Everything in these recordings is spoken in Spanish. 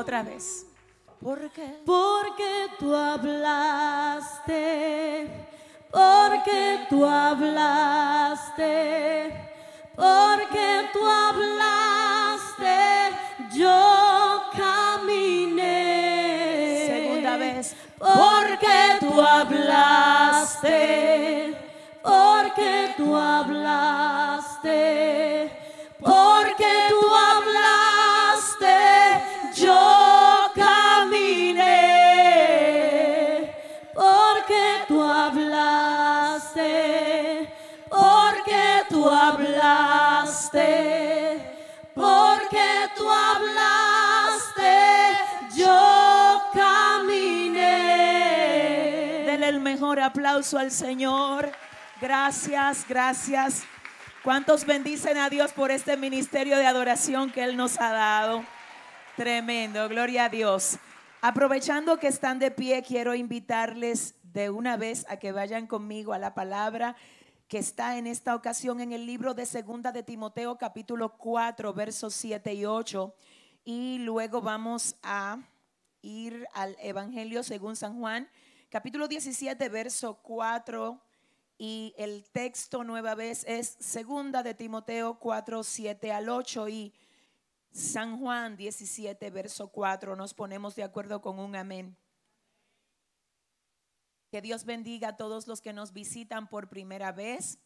Otra vez. ¿Por qué? Porque tú hablaste, porque tú hablaste, porque tú hablaste, yo caminé. Segunda vez. Porque tú hablaste. Al Señor. Gracias, gracias. ¿Cuántos bendicen a Dios por este ministerio de adoración que Él nos ha dado? Tremendo, gloria a Dios. Aprovechando que están de pie, quiero invitarles de una vez a que vayan conmigo a la palabra que está en esta ocasión en el libro de Segunda de Timoteo capítulo 4 versos 7 y 8 y luego vamos a ir al Evangelio según San Juan capítulo 17 verso 4 y el texto nueva vez es Segunda de Timoteo 4 7 al 8 y San Juan 17 verso 4 nos ponemos de acuerdo con un amén. Que Dios bendiga a todos los que nos visitan por primera vez.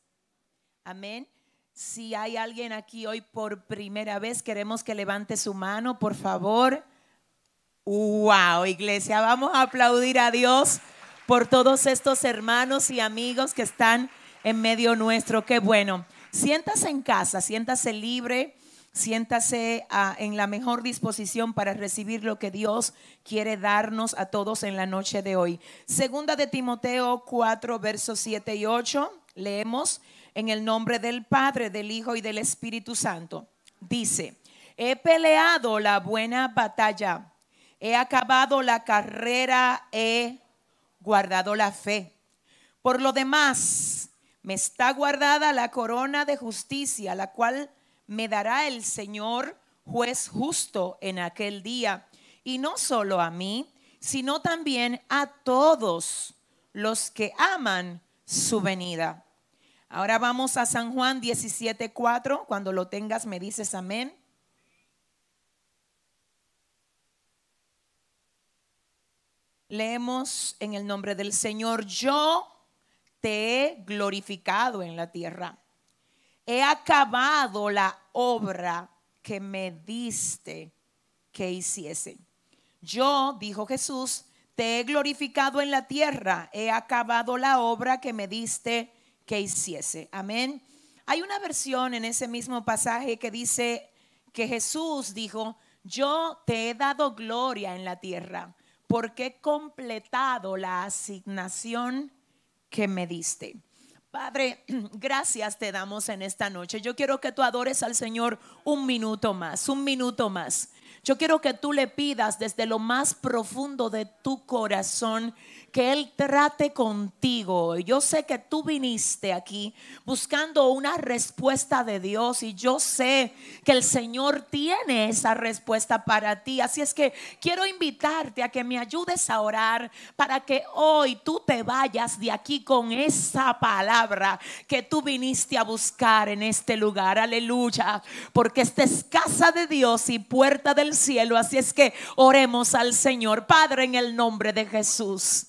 Amén. Si hay alguien aquí hoy por primera vez, queremos que levante su mano, por favor. Wow, iglesia, vamos a aplaudir a Dios por todos estos hermanos y amigos que están en medio nuestro. Qué bueno. Siéntase en casa, siéntase libre, siéntase ah, en la mejor disposición para recibir lo que Dios quiere darnos a todos en la noche de hoy. Segunda de Timoteo 4, versos 7 y 8. Leemos en el nombre del Padre, del Hijo y del Espíritu Santo. Dice, he peleado la buena batalla, he acabado la carrera, he guardado la fe. Por lo demás, me está guardada la corona de justicia, la cual me dará el Señor, juez justo, en aquel día. Y no solo a mí, sino también a todos los que aman su venida. Ahora vamos a San Juan 17:4. Cuando lo tengas, me dices amén. Leemos en el nombre del Señor, yo te he glorificado en la tierra. He acabado la obra que me diste que hiciese. Yo, dijo Jesús, te he glorificado en la tierra, he acabado la obra que me diste que hiciese. Amén. Hay una versión en ese mismo pasaje que dice que Jesús dijo, yo te he dado gloria en la tierra porque he completado la asignación que me diste. Padre, gracias te damos en esta noche. Yo quiero que tú adores al Señor un minuto más, un minuto más. Yo quiero que tú le pidas desde lo más profundo de tu corazón que Él trate contigo. Yo sé que tú viniste aquí buscando una respuesta de Dios y yo sé que el Señor tiene esa respuesta para ti. Así es que quiero invitarte a que me ayudes a orar para que hoy tú te vayas de aquí con esa palabra que tú viniste a buscar en este lugar. Aleluya. Porque esta es casa de Dios y puerta del cielo. Así es que oremos al Señor. Padre, en el nombre de Jesús.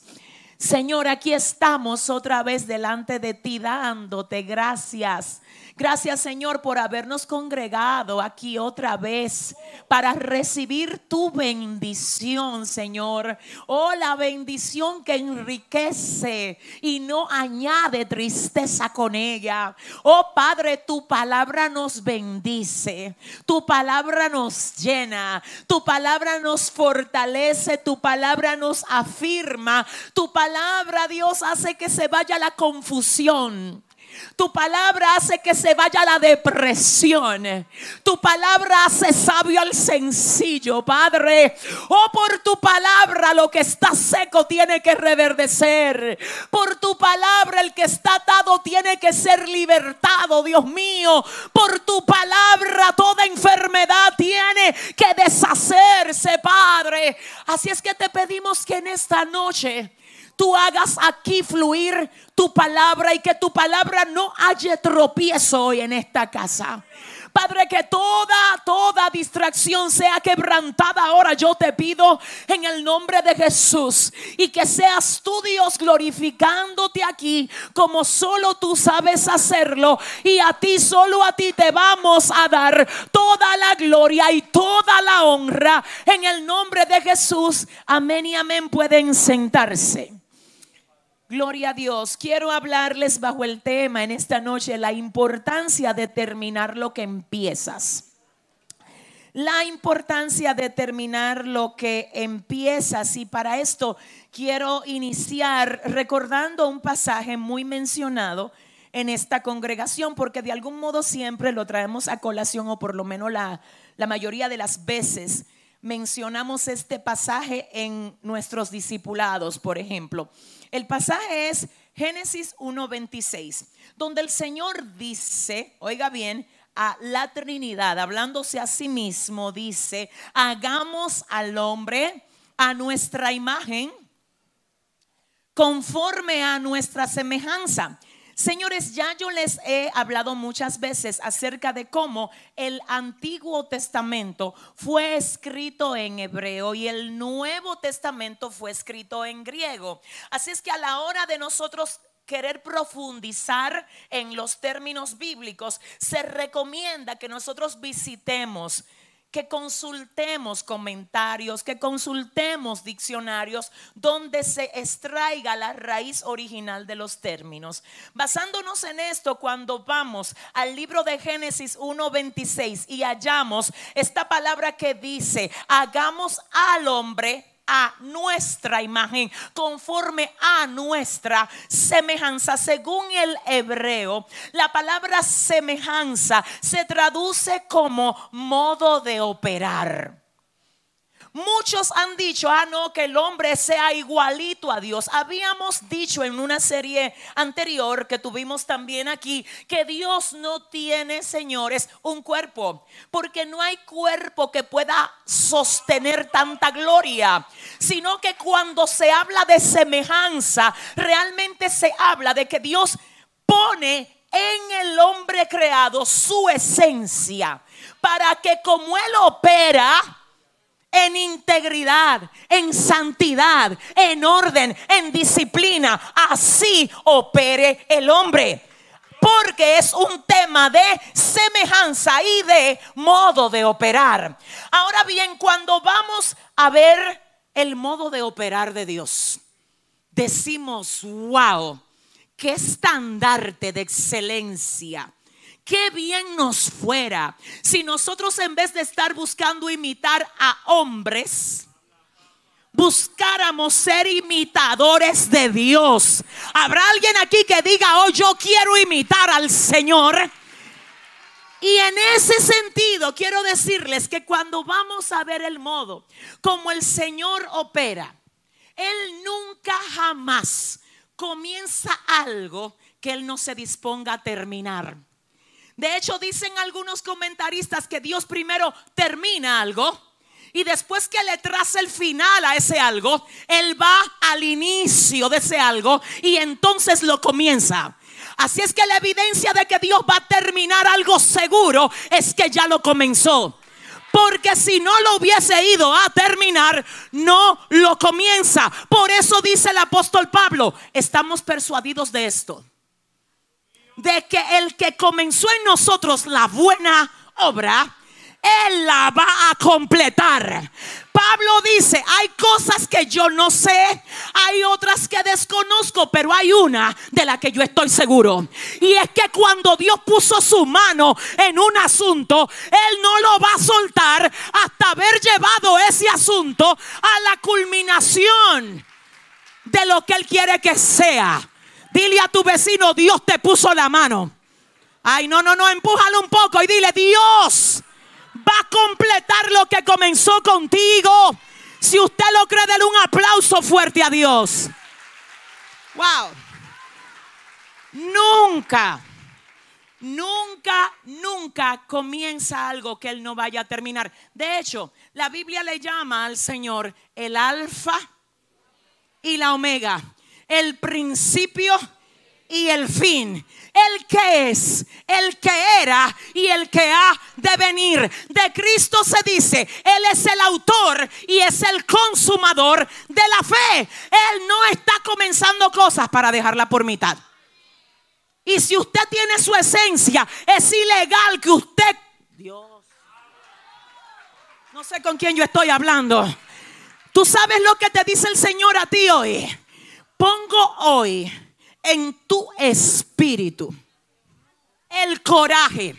Señor, aquí estamos otra vez delante de ti dándote gracias Gracias Señor por habernos congregado aquí otra vez para recibir tu bendición, Señor. Oh, la bendición que enriquece y no añade tristeza con ella. Oh Padre, tu palabra nos bendice, tu palabra nos llena, tu palabra nos fortalece, tu palabra nos afirma, tu palabra Dios hace que se vaya la confusión. Tu palabra hace que se vaya la depresión. Tu palabra hace sabio al sencillo, Padre. Oh, por tu palabra lo que está seco tiene que reverdecer. Por tu palabra el que está atado tiene que ser libertado, Dios mío. Por tu palabra toda enfermedad tiene que deshacerse, Padre. Así es que te pedimos que en esta noche tú hagas aquí fluir tu palabra y que tu palabra no haya tropiezo hoy en esta casa. Padre, que toda, toda distracción sea quebrantada ahora. Yo te pido en el nombre de Jesús y que seas tú, Dios, glorificándote aquí como solo tú sabes hacerlo. Y a ti, solo a ti te vamos a dar toda la gloria y toda la honra en el nombre de Jesús. Amén y amén. Pueden sentarse. Gloria a Dios. Quiero hablarles bajo el tema en esta noche la importancia de terminar lo que empiezas. La importancia de terminar lo que empiezas. Y para esto quiero iniciar recordando un pasaje muy mencionado en esta congregación, porque de algún modo siempre lo traemos a colación, o por lo menos la, la mayoría de las veces mencionamos este pasaje en nuestros discipulados, por ejemplo. El pasaje es Génesis 1.26, donde el Señor dice, oiga bien, a la Trinidad, hablándose a sí mismo, dice, hagamos al hombre a nuestra imagen, conforme a nuestra semejanza. Señores, ya yo les he hablado muchas veces acerca de cómo el Antiguo Testamento fue escrito en hebreo y el Nuevo Testamento fue escrito en griego. Así es que a la hora de nosotros querer profundizar en los términos bíblicos, se recomienda que nosotros visitemos que consultemos comentarios, que consultemos diccionarios donde se extraiga la raíz original de los términos. Basándonos en esto, cuando vamos al libro de Génesis 1.26 y hallamos esta palabra que dice, hagamos al hombre a nuestra imagen, conforme a nuestra semejanza. Según el hebreo, la palabra semejanza se traduce como modo de operar. Muchos han dicho, ah, no, que el hombre sea igualito a Dios. Habíamos dicho en una serie anterior que tuvimos también aquí, que Dios no tiene, señores, un cuerpo, porque no hay cuerpo que pueda sostener tanta gloria, sino que cuando se habla de semejanza, realmente se habla de que Dios pone en el hombre creado su esencia para que como Él opera, en integridad, en santidad, en orden, en disciplina. Así opere el hombre. Porque es un tema de semejanza y de modo de operar. Ahora bien, cuando vamos a ver el modo de operar de Dios, decimos, wow, qué estandarte de excelencia qué bien nos fuera si nosotros en vez de estar buscando imitar a hombres, buscáramos ser imitadores de Dios. ¿Habrá alguien aquí que diga, oh, yo quiero imitar al Señor? Y en ese sentido quiero decirles que cuando vamos a ver el modo como el Señor opera, Él nunca jamás comienza algo que Él no se disponga a terminar. De hecho, dicen algunos comentaristas que Dios primero termina algo y después que le traza el final a ese algo, Él va al inicio de ese algo y entonces lo comienza. Así es que la evidencia de que Dios va a terminar algo seguro es que ya lo comenzó. Porque si no lo hubiese ido a terminar, no lo comienza. Por eso dice el apóstol Pablo, estamos persuadidos de esto de que el que comenzó en nosotros la buena obra, Él la va a completar. Pablo dice, hay cosas que yo no sé, hay otras que desconozco, pero hay una de la que yo estoy seguro. Y es que cuando Dios puso su mano en un asunto, Él no lo va a soltar hasta haber llevado ese asunto a la culminación de lo que Él quiere que sea. Dile a tu vecino, Dios te puso la mano. Ay, no, no, no, empújalo un poco y dile, Dios va a completar lo que comenzó contigo. Si usted lo cree, dele un aplauso fuerte a Dios. Wow. Nunca, nunca, nunca comienza algo que Él no vaya a terminar. De hecho, la Biblia le llama al Señor el alfa y la omega el principio y el fin. El que es, el que era y el que ha devenir de Cristo se dice, Él es el autor y es el consumador de la fe. Él no está comenzando cosas para dejarla por mitad. Y si usted tiene su esencia, es ilegal que usted... Dios. No sé con quién yo estoy hablando. Tú sabes lo que te dice el Señor a ti hoy. Pongo hoy en tu espíritu el coraje,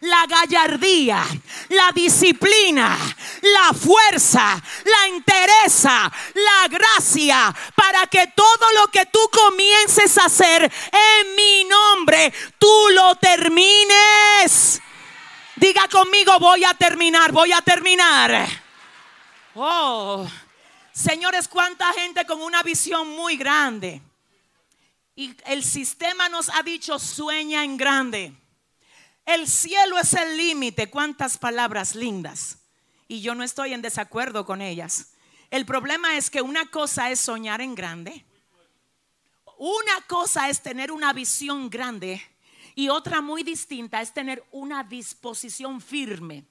la gallardía, la disciplina, la fuerza, la entereza, la gracia, para que todo lo que tú comiences a hacer en mi nombre, tú lo termines. Diga conmigo, voy a terminar, voy a terminar. Oh, señores, cuánta gente con una visión muy grande. Y el sistema nos ha dicho, sueña en grande. El cielo es el límite. Cuántas palabras lindas. Y yo no estoy en desacuerdo con ellas. El problema es que una cosa es soñar en grande. Una cosa es tener una visión grande y otra muy distinta es tener una disposición firme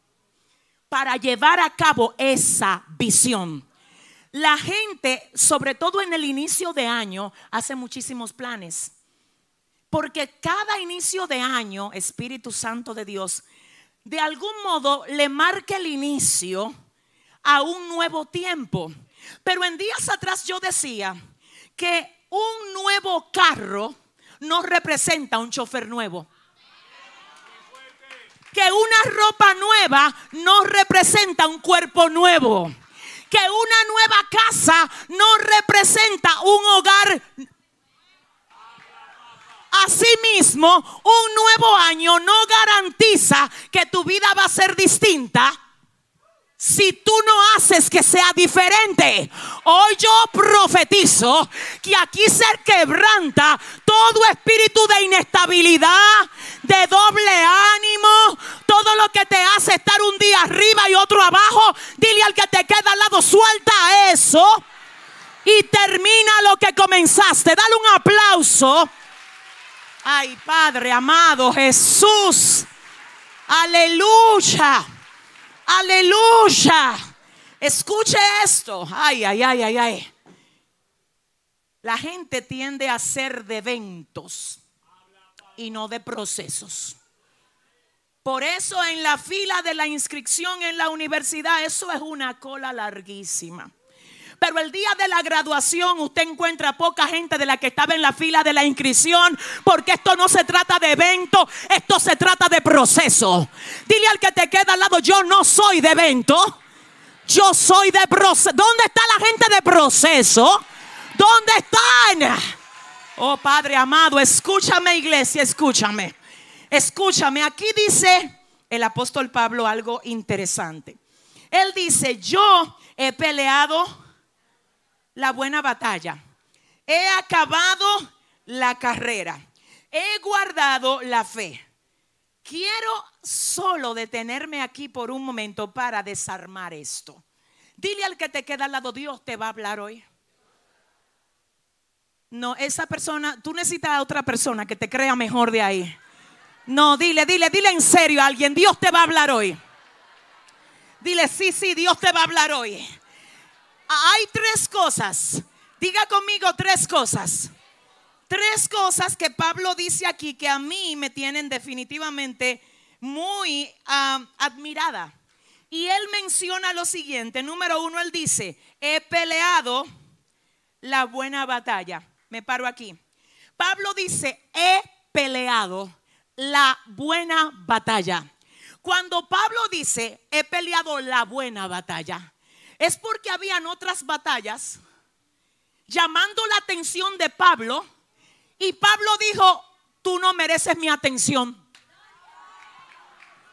para llevar a cabo esa visión. La gente, sobre todo en el inicio de año, hace muchísimos planes. Porque cada inicio de año, Espíritu Santo de Dios, de algún modo le marca el inicio a un nuevo tiempo. Pero en días atrás yo decía que un nuevo carro no representa un chofer nuevo. Que una ropa nueva no representa un cuerpo nuevo. Que una nueva casa no representa un hogar. Asimismo, un nuevo año no garantiza que tu vida va a ser distinta si tú no haces que sea diferente. Hoy yo profetizo que aquí se quebranta todo espíritu de inestabilidad, de doble ánimo, todo lo que te hace estar un día arriba y otro abajo. Dile al que te queda al lado, suelta eso y termina lo que comenzaste. Dale un aplauso. Ay, Padre amado Jesús. Aleluya. Aleluya. Escuche esto. Ay, ay, ay, ay, ay. La gente tiende a ser de eventos y no de procesos. Por eso en la fila de la inscripción en la universidad, eso es una cola larguísima. Pero el día de la graduación usted encuentra poca gente de la que estaba en la fila de la inscripción, porque esto no se trata de evento, esto se trata de proceso. Dile al que te queda al lado, yo no soy de evento, yo soy de proceso. ¿Dónde está la gente de proceso? ¿Dónde están? Oh Padre amado, escúchame iglesia, escúchame. Escúchame, aquí dice el apóstol Pablo algo interesante. Él dice, yo he peleado la buena batalla. He acabado la carrera. He guardado la fe. Quiero solo detenerme aquí por un momento para desarmar esto. Dile al que te queda al lado, Dios te va a hablar hoy. No, esa persona, tú necesitas a otra persona que te crea mejor de ahí. No, dile, dile, dile en serio a alguien, Dios te va a hablar hoy. Dile, sí, sí, Dios te va a hablar hoy. Hay tres cosas. Diga conmigo tres cosas. Tres cosas que Pablo dice aquí que a mí me tienen definitivamente muy ah, admirada. Y él menciona lo siguiente. Número uno, él dice, he peleado la buena batalla. Me paro aquí. Pablo dice, he peleado la buena batalla. Cuando Pablo dice, he peleado la buena batalla, es porque habían otras batallas llamando la atención de Pablo y Pablo dijo, tú no mereces mi atención.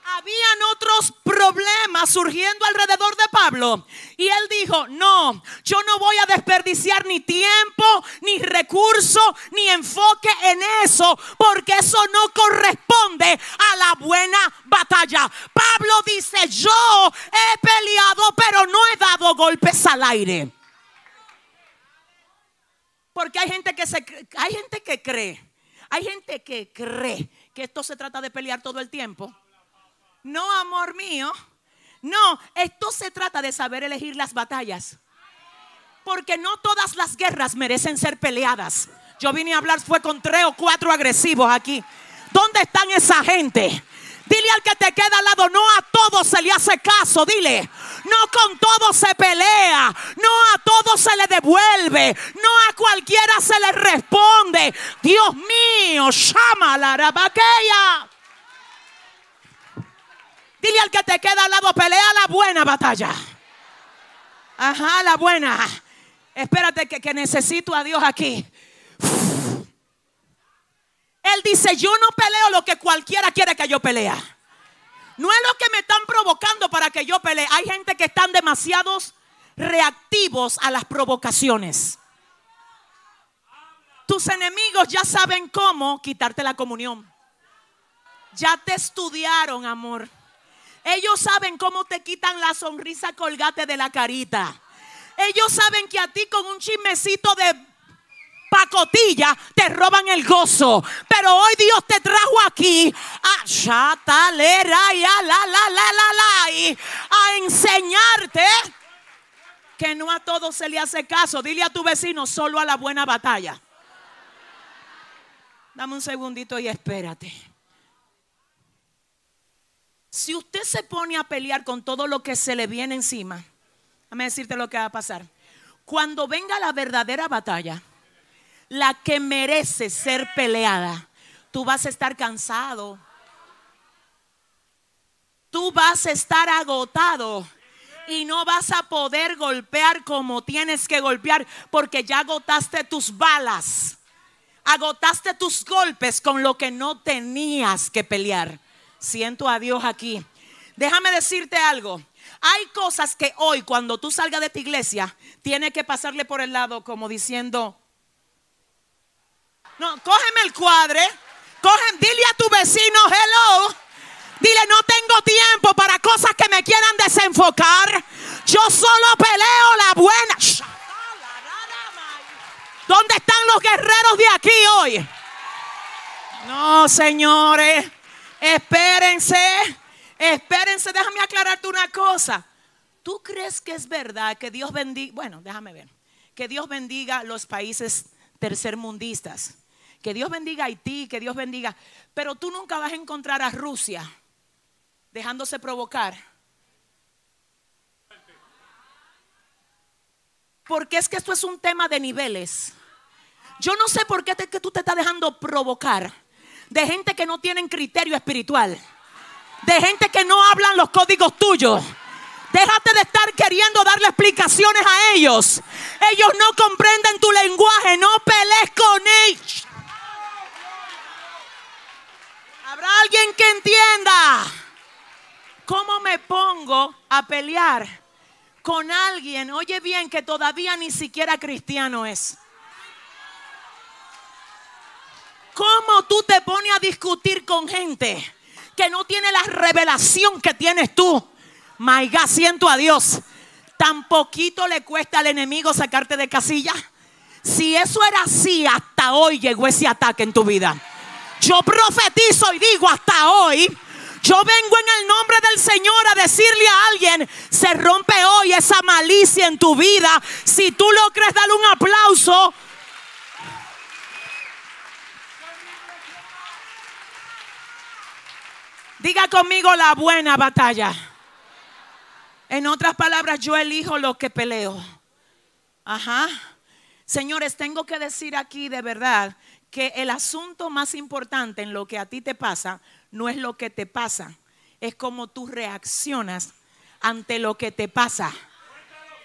Habían otros problemas surgiendo alrededor de Pablo. Y él dijo, no, yo no voy a desperdiciar ni tiempo, ni recurso, ni enfoque en eso, porque eso no corresponde a la buena batalla. Pablo dice, yo he peleado, pero no he dado golpes al aire. Porque hay gente que se hay gente que cree, hay gente que cree que esto se trata de pelear todo el tiempo. No, amor mío. No, esto se trata de saber elegir las batallas. Porque no todas las guerras merecen ser peleadas. Yo vine a hablar, fue con tres o cuatro agresivos aquí. ¿Dónde están esa gente? Dile al que te queda al lado, no a todos se le hace caso, dile. No con todos se pelea, no a todos se le devuelve, no a cualquiera se le responde. Dios mío, llama la rabaqueya. Dile al que te queda al lado, pelea la buena batalla. Ajá, la buena. Espérate que, que necesito a Dios aquí. Él dice, yo no peleo lo que cualquiera quiere que yo pelea. No es lo que me están provocando para que yo pelee. Hay gente que están demasiados reactivos a las provocaciones. Tus enemigos ya saben cómo quitarte la comunión. Ya te estudiaron, amor. Ellos saben cómo te quitan la sonrisa colgate de la carita. Ellos saben que a ti con un chismecito de pacotilla te roban el gozo. Pero hoy Dios te trajo aquí a chatalera y a la la la la la y a enseñarte que no a todos se le hace caso. Dile a tu vecino solo a la buena batalla. Dame un segundito y espérate. Si usted se pone a pelear con todo lo que se le viene encima, déjame decirte lo que va a pasar. Cuando venga la verdadera batalla, la que merece ser peleada, tú vas a estar cansado. Tú vas a estar agotado y no vas a poder golpear como tienes que golpear porque ya agotaste tus balas. Agotaste tus golpes con lo que no tenías que pelear. Siento a Dios aquí. Déjame decirte algo. Hay cosas que hoy cuando tú salgas de tu iglesia, tienes que pasarle por el lado como diciendo, no, cógeme el cuadre, dile a tu vecino, hello. Dile, no tengo tiempo para cosas que me quieran desenfocar. Yo solo peleo la buena. ¿Dónde están los guerreros de aquí hoy? No, señores. Espérense. Espérense. Déjame aclararte una cosa. ¿Tú crees que es verdad que Dios bendiga? Bueno, déjame ver. Que Dios bendiga los países tercermundistas. Que Dios bendiga a Haití, que Dios bendiga. Pero tú nunca vas a encontrar a Rusia dejándose provocar. Porque es que esto es un tema de niveles. Yo no sé por qué tú te estás dejando provocar de gente que no tienen criterio espiritual, de gente que no hablan los códigos tuyos. Déjate de estar queriendo darle explicaciones a ellos. Ellos no comprenden tu lenguaje, no pelees con ellos. ¿Habrá alguien que entienda cómo me pongo a pelear con alguien, oye bien, que todavía ni siquiera cristiano es? ¿Cómo tú te pones a discutir con gente que no tiene la revelación que tienes tú? My God, siento a Dios. Tan poquito le cuesta al enemigo sacarte de casilla. Si eso era así, hasta hoy llegó ese ataque en tu vida. Yo profetizo y digo hasta hoy. Yo vengo en el nombre del Señor a decirle a alguien, se rompe hoy esa malicia en tu vida. Si tú lo crees, dale un aplauso. Diga conmigo la buena batalla. En otras palabras, yo elijo lo que peleo. Ajá. Señores, tengo que decir aquí de verdad que el asunto más importante en lo que a ti te pasa no es lo que te pasa, es como tú reaccionas ante lo que te pasa.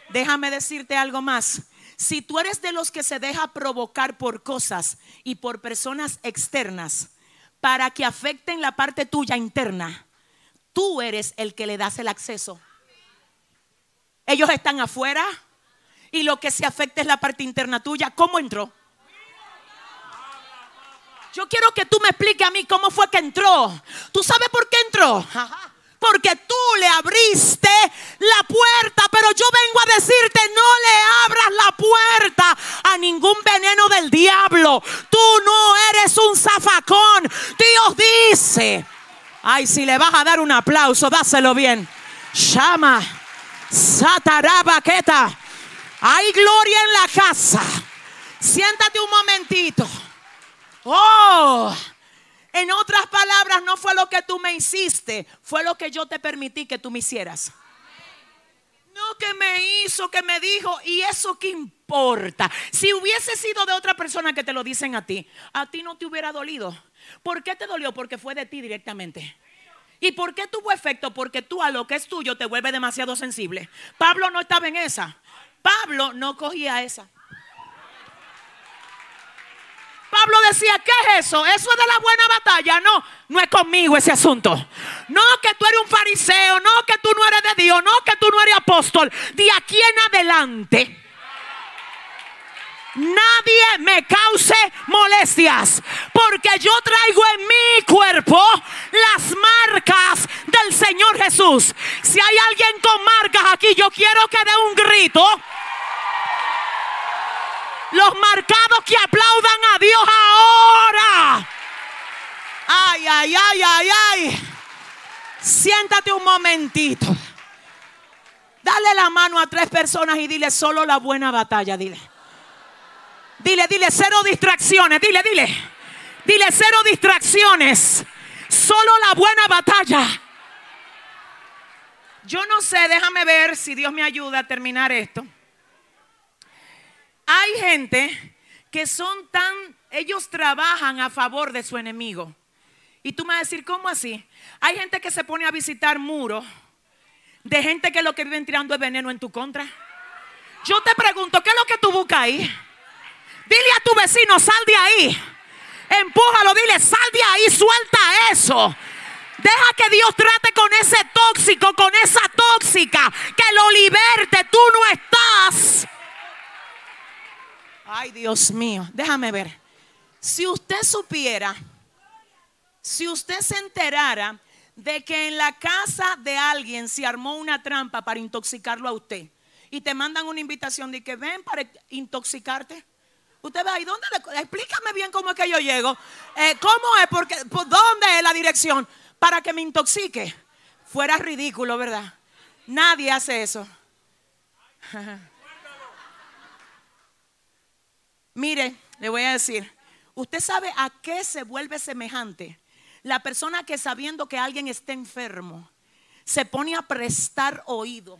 Déjame decirte algo más. Si tú eres de los que se deja provocar por cosas y por personas externas para que afecten la parte tuya interna, tú eres el que le das el acceso. Ellos están afuera y lo que se afecta es la parte interna tuya. ¿Cómo entró? Yo quiero que tú me expliques a mí cómo fue que entró. ¿Tú sabes por qué entró? Porque tú le abriste la puerta, pero yo vengo a decirte, no le abras la puerta a ningún veneno del diablo. Tú no eres un zafacón. Dios dice Ay, si le vas a dar un aplauso, dáselo bien. Llama. Satarabaqueta. Hay gloria en la casa. Siéntate un momentito. Oh, en otras palabras, no fue lo que tú me hiciste, fue lo que yo te permití que tú me hicieras. No que me hizo, que me dijo, y eso qué importa. Si hubiese sido de otra persona que te lo dicen a ti, a ti no te hubiera dolido. ¿Por qué te dolió? Porque fue de ti directamente. ¿Y por qué tuvo efecto? Porque tú a lo que es tuyo te vuelve demasiado sensible. Pablo no estaba en esa. Pablo no cogía esa. Pablo decía, ¿qué es eso? Eso es de la buena batalla. No, no es conmigo ese asunto. No que tú eres un fariseo, no que tú no eres de Dios, no que tú no eres apóstol. De aquí en adelante, nadie me cause molestias, porque yo traigo en mi cuerpo las marcas del Señor Jesús. Si hay alguien con marcas aquí, yo quiero que dé un grito. Los marcados que aplaudan a Dios ahora. Ay, ay, ay, ay, ay. Siéntate un momentito. Dale la mano a tres personas y dile solo la buena batalla, dile. Dile, dile, cero distracciones, dile, dile. Dile, cero distracciones. Solo la buena batalla. Yo no sé, déjame ver si Dios me ayuda a terminar esto. Hay gente que son tan, ellos trabajan a favor de su enemigo. Y tú me vas a decir, ¿cómo así? Hay gente que se pone a visitar muros de gente que lo que viven tirando es veneno en tu contra. Yo te pregunto, ¿qué es lo que tú buscas ahí? Dile a tu vecino, sal de ahí. Empújalo, dile, sal de ahí, suelta eso. Deja que Dios trate con ese tóxico, con esa tóxica, que lo liberte. Tú no estás Ay, Dios mío, déjame ver. Si usted supiera, si usted se enterara de que en la casa de alguien se armó una trampa para intoxicarlo a usted y te mandan una invitación de que ven para intoxicarte. Usted va ahí, ¿dónde explícame bien cómo es que yo llego. Eh, ¿Cómo es? Porque, ¿Por dónde es la dirección? Para que me intoxique. Fuera ridículo, ¿verdad? Nadie hace eso. Mire, le voy a decir, ¿usted sabe a qué se vuelve semejante? La persona que sabiendo que alguien está enfermo, se pone a prestar oído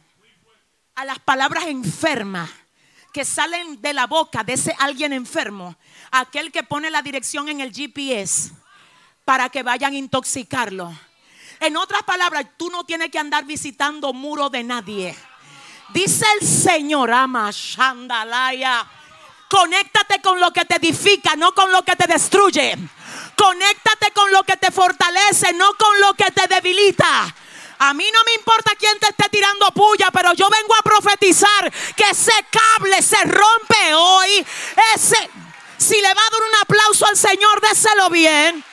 a las palabras enfermas que salen de la boca de ese alguien enfermo, aquel que pone la dirección en el GPS para que vayan a intoxicarlo. En otras palabras, tú no tienes que andar visitando muro de nadie. Dice el Señor, ama Shandalaya Conéctate con lo que te edifica, no con lo que te destruye. Conéctate con lo que te fortalece, no con lo que te debilita. A mí no me importa quién te esté tirando puya, pero yo vengo a profetizar que ese cable se rompe hoy. Ese, si le va a dar un aplauso al Señor, déselo bien.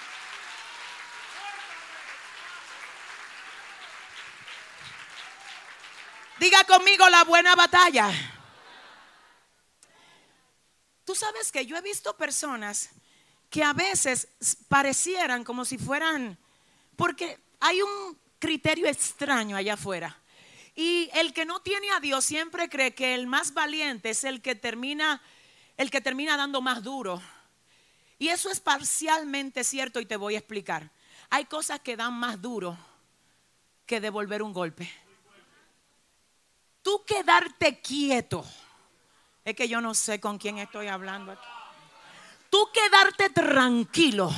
Diga conmigo la buena batalla. Tú sabes que yo he visto personas que a veces parecieran como si fueran, porque hay un criterio extraño allá afuera. Y el que no tiene a Dios siempre cree que el más valiente es el que termina, el que termina dando más duro. Y eso es parcialmente cierto y te voy a explicar. Hay cosas que dan más duro que devolver un golpe. Tú quedarte quieto es que yo no sé con quién estoy hablando aquí. Tú quedarte tranquilo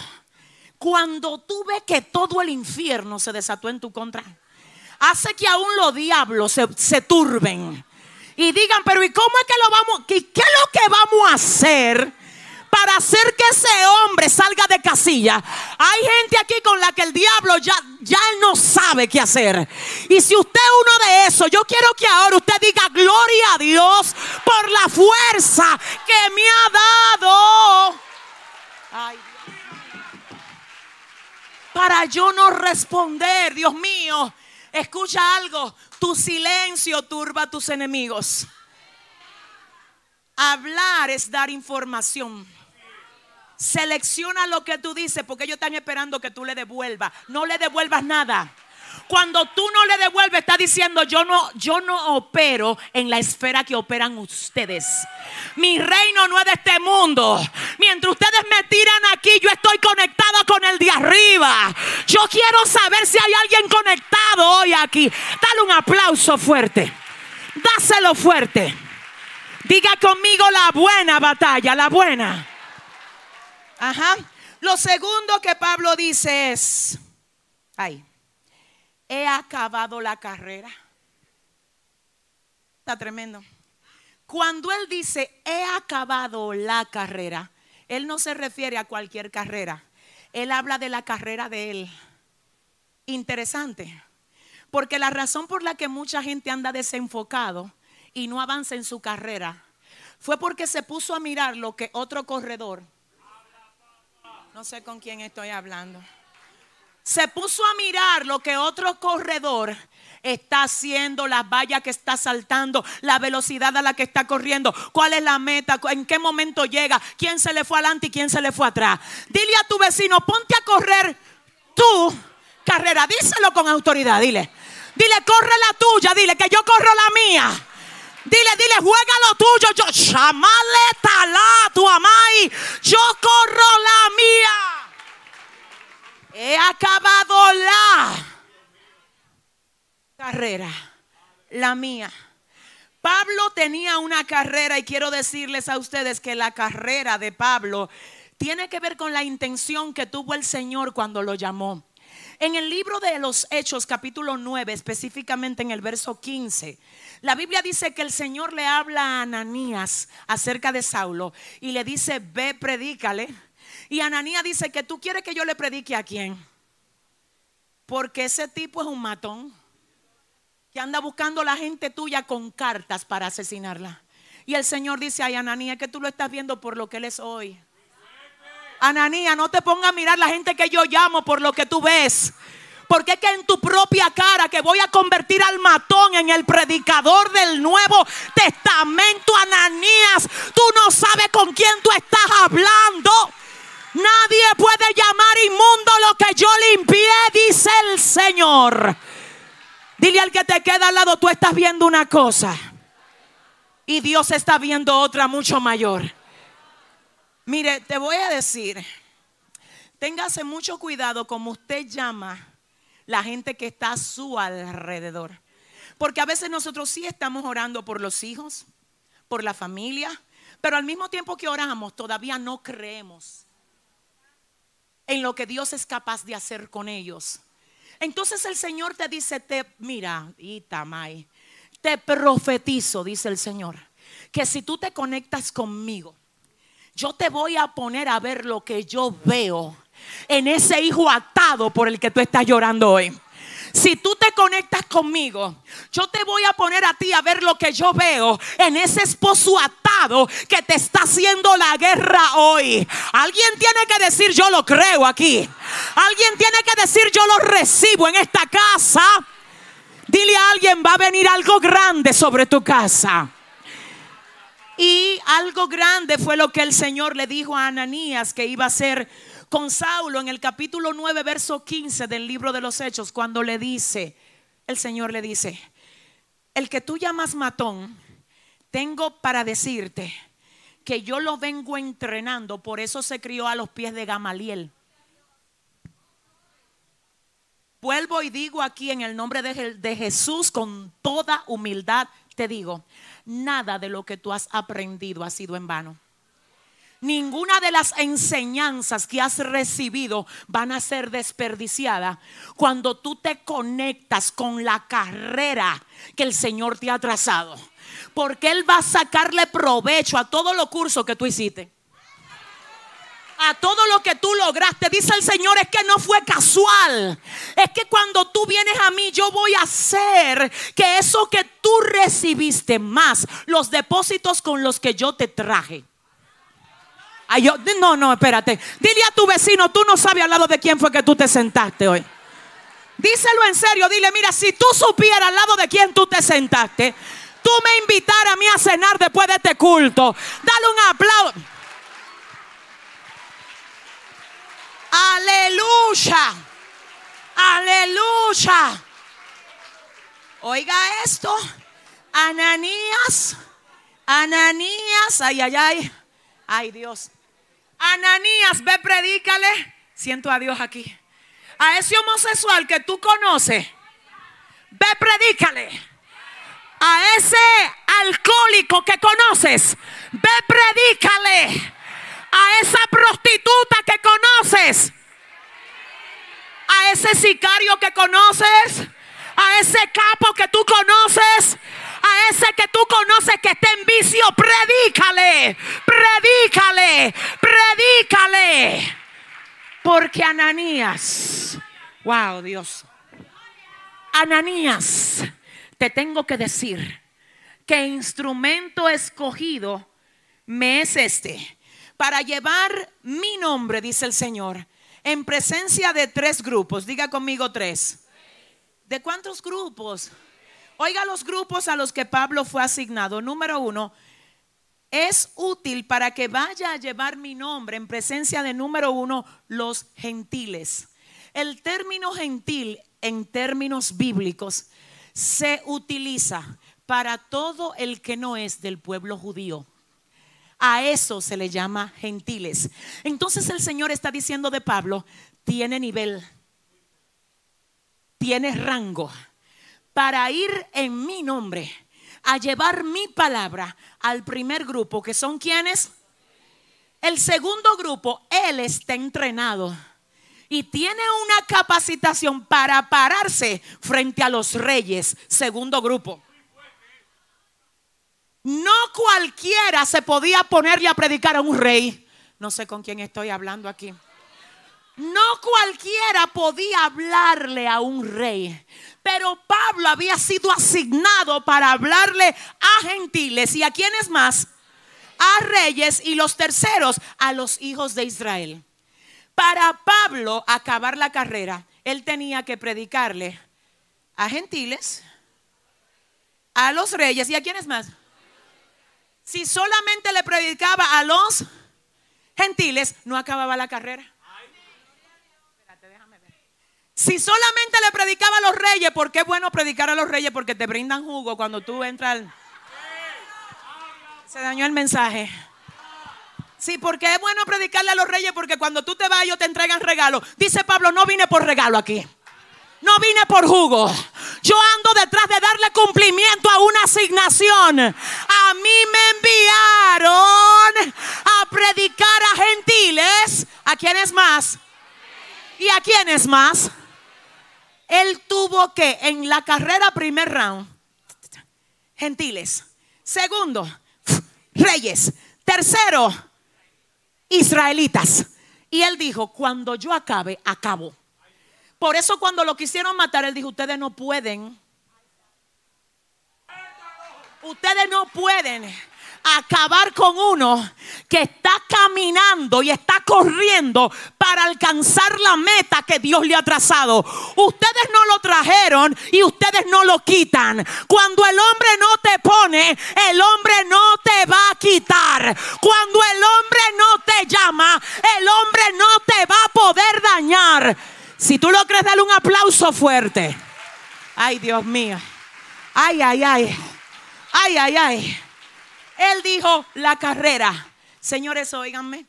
cuando tú ves que todo el infierno se desató en tu contra. Hace que aún los diablos se, turben y digan, pero ¿y cómo es que lo vamos? ¿Qué, ¿Qué es lo que vamos a hacer? Para hacer que ese hombre salga de casilla. Hay gente aquí con la que el diablo ya, ya no sabe qué hacer. Y si usted es uno de esos, yo quiero que ahora usted diga gloria a Dios por la fuerza que me ha dado. para yo no responder, Dios mío, escucha algo, tu silencio turba a tus enemigos. Hablar es dar información. Selecciona lo que tú dices porque ellos están esperando que tú le devuelvas. No le devuelvas nada. Cuando tú no le devuelves, está diciendo, yo no, yo no opero en la esfera que operan ustedes. Mi reino no es de este mundo. Mientras ustedes me tiran aquí, yo estoy conectada con el de arriba. Yo quiero saber si hay alguien conectado hoy aquí. Dale un aplauso fuerte. Dáselo fuerte. Diga conmigo la buena batalla, la buena. Ajá. Lo segundo que Pablo dice es, ay, he acabado la carrera. Está tremendo. Cuando él dice, he acabado la carrera, él no se refiere a cualquier carrera. Él habla de la carrera de él. Interesante. Porque la razón por la que mucha gente anda desenfocado y no avanza en su carrera fue porque se puso a mirar lo que otro corredor, no sé con quién estoy hablando, se puso a mirar lo que otro corredor está haciendo, las vallas que está saltando, la velocidad a la que está corriendo, cuál es la meta, en qué momento llega, quién se le fue adelante y quién se le fue atrás. Dile a tu vecino, ponte a correr tu carrera, díselo con autoridad, dile. Dile, corre la tuya, dile que yo corro la mía. Dile, dile, juega lo tuyo. Yo, chamale talá, tu amai. Yo corro la mía. He acabado la carrera, la mía. Pablo tenía una carrera y quiero decirles a ustedes que la carrera de Pablo tiene que ver con la intención que tuvo el Señor cuando lo llamó. En el libro de los Hechos, capítulo 9, específicamente en el verso 15, la Biblia dice que el Señor le habla a Ananías acerca de Saulo y le dice, ve, predícale. Y Ananías dice que tú quieres que yo le predique a quién. Porque ese tipo es un matón que anda buscando a la gente tuya con cartas para asesinarla. Y el Señor dice, ay Ananías, que tú lo estás viendo por lo que él es hoy. Ananía, no te pongas a mirar la gente que yo llamo por lo que tú ves. Porque es que en tu propia cara que voy a convertir al matón en el predicador del Nuevo Testamento, Ananías, tú no sabes con quién tú estás hablando. Nadie puede llamar inmundo lo que yo limpié, dice el Señor. Dile al que te queda al lado, tú estás viendo una cosa y Dios está viendo otra mucho mayor. Mire, te voy a decir, téngase mucho cuidado como usted llama la gente que está a su alrededor. Porque a veces nosotros sí estamos orando por los hijos, por la familia, pero al mismo tiempo que oramos todavía no creemos en lo que Dios es capaz de hacer con ellos. Entonces el Señor te dice, te mira, Itamai, te profetizo, dice el Señor, que si tú te conectas conmigo, yo te voy a poner a ver lo que yo veo en ese hijo atado por el que tú estás llorando hoy. Si tú te conectas conmigo, yo te voy a poner a ti a ver lo que yo veo en ese esposo atado que te está haciendo la guerra hoy. Alguien tiene que decir yo lo creo aquí. Alguien tiene que decir yo lo recibo en esta casa. Dile a alguien va a venir algo grande sobre tu casa. Y algo grande fue lo que el Señor le dijo a Ananías que iba a hacer con Saulo en el capítulo 9, verso 15 del libro de los Hechos, cuando le dice, el Señor le dice, el que tú llamas matón, tengo para decirte que yo lo vengo entrenando, por eso se crió a los pies de Gamaliel. Vuelvo y digo aquí en el nombre de, de Jesús con toda humildad, te digo, nada de lo que tú has aprendido ha sido en vano. Ninguna de las enseñanzas que has recibido van a ser desperdiciadas cuando tú te conectas con la carrera que el Señor te ha trazado. Porque Él va a sacarle provecho a todo lo curso que tú hiciste a todo lo que tú lograste. Dice el Señor, es que no fue casual. Es que cuando tú vienes a mí, yo voy a hacer que eso que tú recibiste más, los depósitos con los que yo te traje. no, no, espérate. Dile a tu vecino, tú no sabes al lado de quién fue que tú te sentaste hoy. Díselo en serio, dile, mira, si tú supieras al lado de quién tú te sentaste, tú me invitaras a mí a cenar después de este culto. Dale un aplauso. Aleluya. Aleluya. Oiga esto. Ananías. Ananías. Ay, ay, ay. Ay, Dios. Ananías, ve, predícale. Siento a Dios aquí. A ese homosexual que tú conoces. Ve, predícale. A ese alcohólico que conoces. Ve, predícale. A esa prostituta que conoces. A ese sicario que conoces. A ese capo que tú conoces. A ese que tú conoces que está en vicio. Predícale. Predícale. Predícale. Porque Ananías. Wow, Dios. Ananías, te tengo que decir que instrumento escogido me es este para llevar mi nombre, dice el Señor, en presencia de tres grupos. Diga conmigo tres. ¿De cuántos grupos? Oiga los grupos a los que Pablo fue asignado. Número uno, es útil para que vaya a llevar mi nombre en presencia de número uno, los gentiles. El término gentil en términos bíblicos se utiliza para todo el que no es del pueblo judío. A eso se le llama gentiles. Entonces el Señor está diciendo de Pablo, tiene nivel, tiene rango para ir en mi nombre a llevar mi palabra al primer grupo, que son quienes. El segundo grupo, él está entrenado y tiene una capacitación para pararse frente a los reyes, segundo grupo. No cualquiera se podía ponerle a predicar a un rey. No sé con quién estoy hablando aquí. No cualquiera podía hablarle a un rey. Pero Pablo había sido asignado para hablarle a gentiles y a quienes más, a reyes y los terceros, a los hijos de Israel. Para Pablo acabar la carrera, él tenía que predicarle a gentiles, a los reyes y a quienes más. Si solamente le predicaba a los gentiles, no acababa la carrera. Si solamente le predicaba a los reyes, porque es bueno predicar a los reyes porque te brindan jugo cuando tú entras. Se dañó el mensaje. Sí, porque es bueno predicarle a los reyes porque cuando tú te vas ellos te entregan regalo. Dice Pablo, no vine por regalo aquí. No vine por jugo. Yo ando detrás de darle cumplimiento a una asignación. A mí me enviaron a predicar a gentiles. ¿A quiénes más? ¿Y a quiénes más? Él tuvo que en la carrera primer round, gentiles. Segundo, reyes. Tercero, israelitas. Y él dijo, cuando yo acabe, acabo. Por eso cuando lo quisieron matar, él dijo, ustedes no pueden. Ustedes no pueden acabar con uno que está caminando y está corriendo para alcanzar la meta que Dios le ha trazado. Ustedes no lo trajeron y ustedes no lo quitan. Cuando el hombre no te pone, el hombre no te va a quitar. Cuando el hombre no te llama, el hombre no te va a poder dañar. Si tú lo crees, dale un aplauso fuerte. Ay, Dios mío. Ay, ay, ay. Ay, ay, ay. Él dijo la carrera. Señores, oíganme.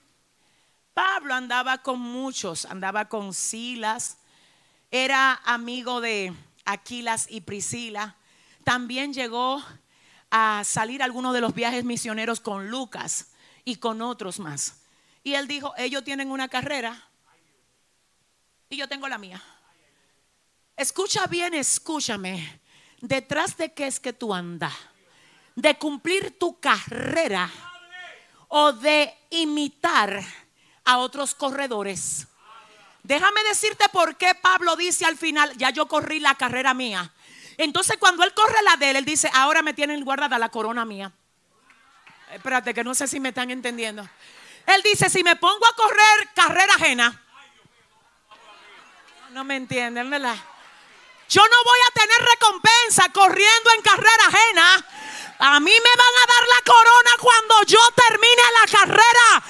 Pablo andaba con muchos, andaba con Silas, era amigo de Aquilas y Priscila. También llegó a salir algunos de los viajes misioneros con Lucas y con otros más. Y él dijo, ellos tienen una carrera y yo tengo la mía. Escucha bien, escúchame. ¿Detrás de qué es que tú andas? de cumplir tu carrera o de imitar a otros corredores. Déjame decirte por qué Pablo dice al final, ya yo corrí la carrera mía. Entonces cuando él corre la de él, él dice, ahora me tienen guardada la corona mía. Espérate, que no sé si me están entendiendo. Él dice, si me pongo a correr carrera ajena, no me entienden, ¿verdad? Yo no voy a tener recompensa corriendo en carrera ajena. A mí me van a dar la corona cuando yo termine la carrera.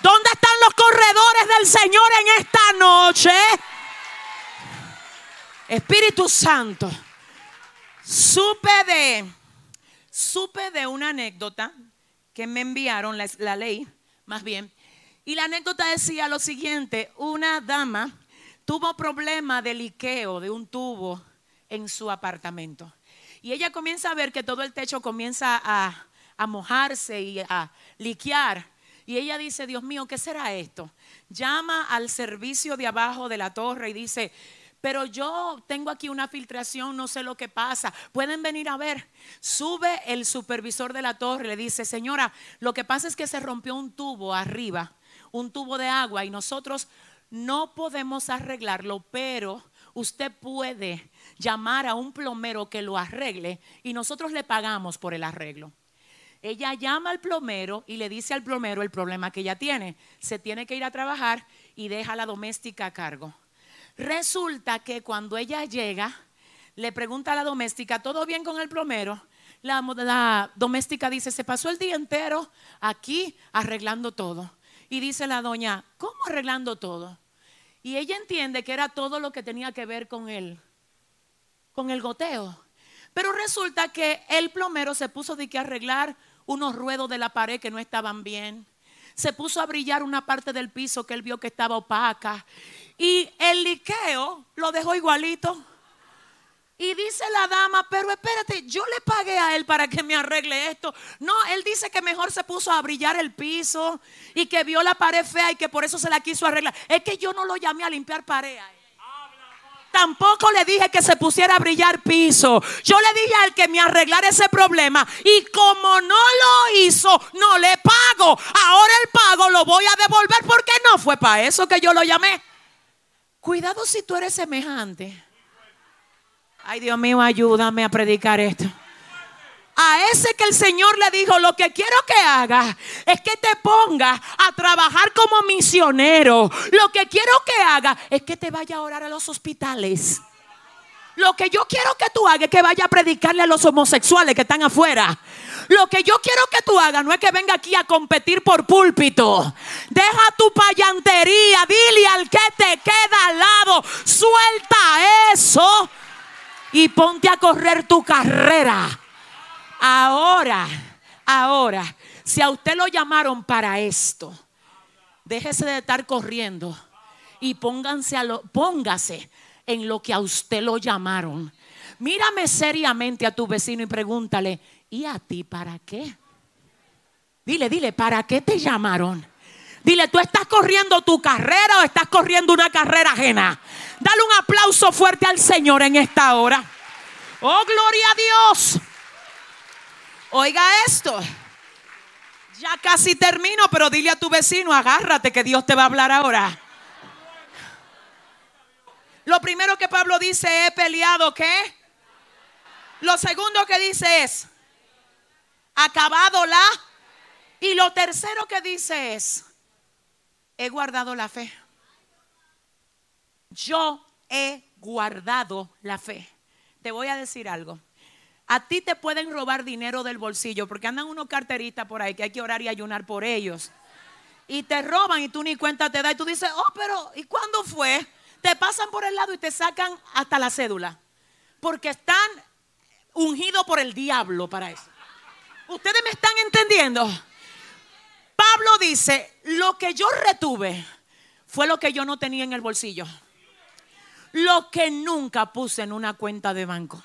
¿Dónde están los corredores del Señor en esta noche? Espíritu Santo. Supe de, supe de una anécdota que me enviaron, la, la ley, más bien. Y la anécdota decía lo siguiente, una dama tuvo problema de liqueo de un tubo en su apartamento. Y ella comienza a ver que todo el techo comienza a, a mojarse y a liquear. Y ella dice, Dios mío, ¿qué será esto? Llama al servicio de abajo de la torre y dice, pero yo tengo aquí una filtración, no sé lo que pasa. Pueden venir a ver. Sube el supervisor de la torre, le dice, señora, lo que pasa es que se rompió un tubo arriba, un tubo de agua y nosotros no podemos arreglarlo, pero usted puede llamar a un plomero que lo arregle y nosotros le pagamos por el arreglo. Ella llama al plomero y le dice al plomero el problema que ella tiene. Se tiene que ir a trabajar y deja a la doméstica a cargo. Resulta que cuando ella llega, le pregunta a la doméstica, ¿todo bien con el plomero? La, la doméstica dice, se pasó el día entero aquí arreglando todo. Y dice la doña, ¿cómo arreglando todo? Y ella entiende que era todo lo que tenía que ver con él, con el goteo. Pero resulta que el plomero se puso de que arreglar unos ruedos de la pared que no estaban bien. Se puso a brillar una parte del piso que él vio que estaba opaca. Y el liqueo lo dejó igualito. Y dice la dama, pero espérate, yo le pagué a él para que me arregle esto. No, él dice que mejor se puso a brillar el piso y que vio la pared fea y que por eso se la quiso arreglar. Es que yo no lo llamé a limpiar pared. Tampoco le dije que se pusiera a brillar piso. Yo le dije al que me arreglara ese problema. Y como no lo hizo, no le pago. Ahora el pago lo voy a devolver porque no fue para eso que yo lo llamé. Cuidado si tú eres semejante. Ay, Dios mío, ayúdame a predicar esto. A ese que el Señor le dijo, lo que quiero que haga es que te ponga a trabajar como misionero. Lo que quiero que haga es que te vaya a orar a los hospitales. Lo que yo quiero que tú hagas es que vaya a predicarle a los homosexuales que están afuera. Lo que yo quiero que tú hagas no es que venga aquí a competir por púlpito. Deja tu payantería, dile al que te queda al lado, suelta eso y ponte a correr tu carrera. Ahora, ahora, si a usted lo llamaron para esto, déjese de estar corriendo y pónganse a lo, póngase en lo que a usted lo llamaron. Mírame seriamente a tu vecino y pregúntale, ¿y a ti para qué? Dile, dile, ¿para qué te llamaron? Dile, ¿tú estás corriendo tu carrera o estás corriendo una carrera ajena? Dale un aplauso fuerte al Señor en esta hora. Oh, gloria a Dios. Oiga esto. Ya casi termino, pero dile a tu vecino, agárrate que Dios te va a hablar ahora. Lo primero que Pablo dice, he peleado, ¿qué? Lo segundo que dice es, acabado la. Y lo tercero que dice es, he guardado la fe. Yo he guardado la fe. Te voy a decir algo. A ti te pueden robar dinero del bolsillo porque andan unos carteristas por ahí que hay que orar y ayunar por ellos. Y te roban y tú ni cuenta te das. Y tú dices, oh, pero ¿y cuándo fue? Te pasan por el lado y te sacan hasta la cédula. Porque están ungidos por el diablo para eso. ¿Ustedes me están entendiendo? Pablo dice, lo que yo retuve fue lo que yo no tenía en el bolsillo. Lo que nunca puse en una cuenta de banco.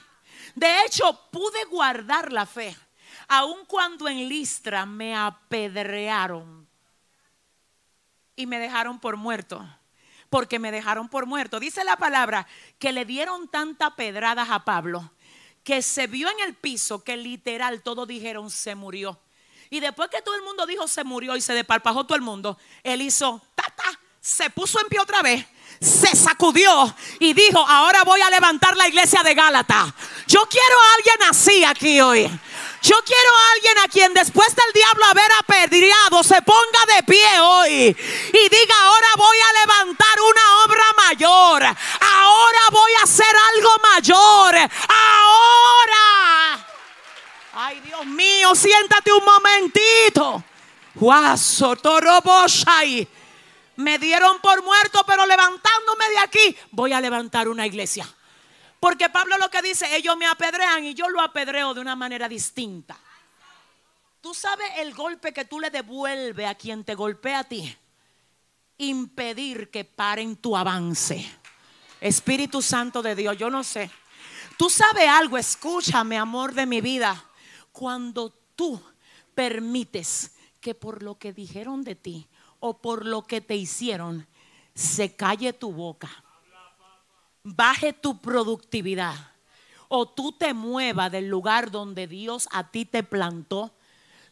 De hecho, pude guardar la fe, aun cuando en Listra me apedrearon y me dejaron por muerto. Porque me dejaron por muerto. Dice la palabra que le dieron tantas pedradas a Pablo que se vio en el piso que literal todos dijeron se murió. Y después que todo el mundo dijo se murió y se desparpajó todo el mundo, él hizo tata, se puso en pie otra vez se sacudió y dijo, ahora voy a levantar la iglesia de Gálata. Yo quiero a alguien así aquí hoy. Yo quiero a alguien a quien después del diablo haber apedreado se ponga de pie hoy y diga, ahora voy a levantar una obra mayor. Ahora voy a hacer algo mayor. Ahora. Ay, Dios mío, siéntate un momentito. Guaso. Me dieron por muerto, pero levantándome de aquí, voy a levantar una iglesia. Porque Pablo lo que dice, ellos me apedrean y yo lo apedreo de una manera distinta. Tú sabes el golpe que tú le devuelves a quien te golpea a ti. Impedir que paren tu avance. Espíritu Santo de Dios, yo no sé. Tú sabes algo, escúchame, amor de mi vida. Cuando tú permites que por lo que dijeron de ti o por lo que te hicieron, se calle tu boca, baje tu productividad o tú te muevas del lugar donde Dios a ti te plantó.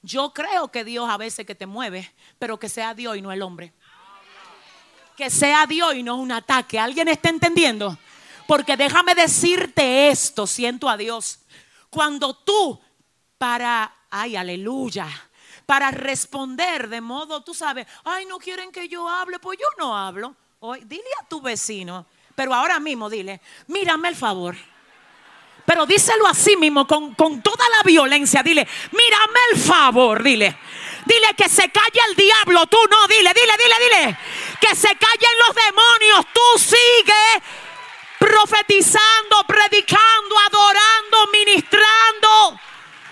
Yo creo que Dios a veces que te mueve, pero que sea Dios y no el hombre. Que sea Dios y no un ataque. ¿Alguien está entendiendo? Porque déjame decirte esto, siento a Dios. Cuando tú para, ay, aleluya, para responder de modo, tú sabes, ay, no quieren que yo hable, pues yo no hablo. Hoy, dile a tu vecino, pero ahora mismo dile, mírame el favor. Pero díselo así mismo, con, con toda la violencia. Dile, mírame el favor, dile. Dile que se calle el diablo, tú no, dile, dile, dile, dile. Que se callen los demonios, tú sigue profetizando, predicando, adorando, ministrando.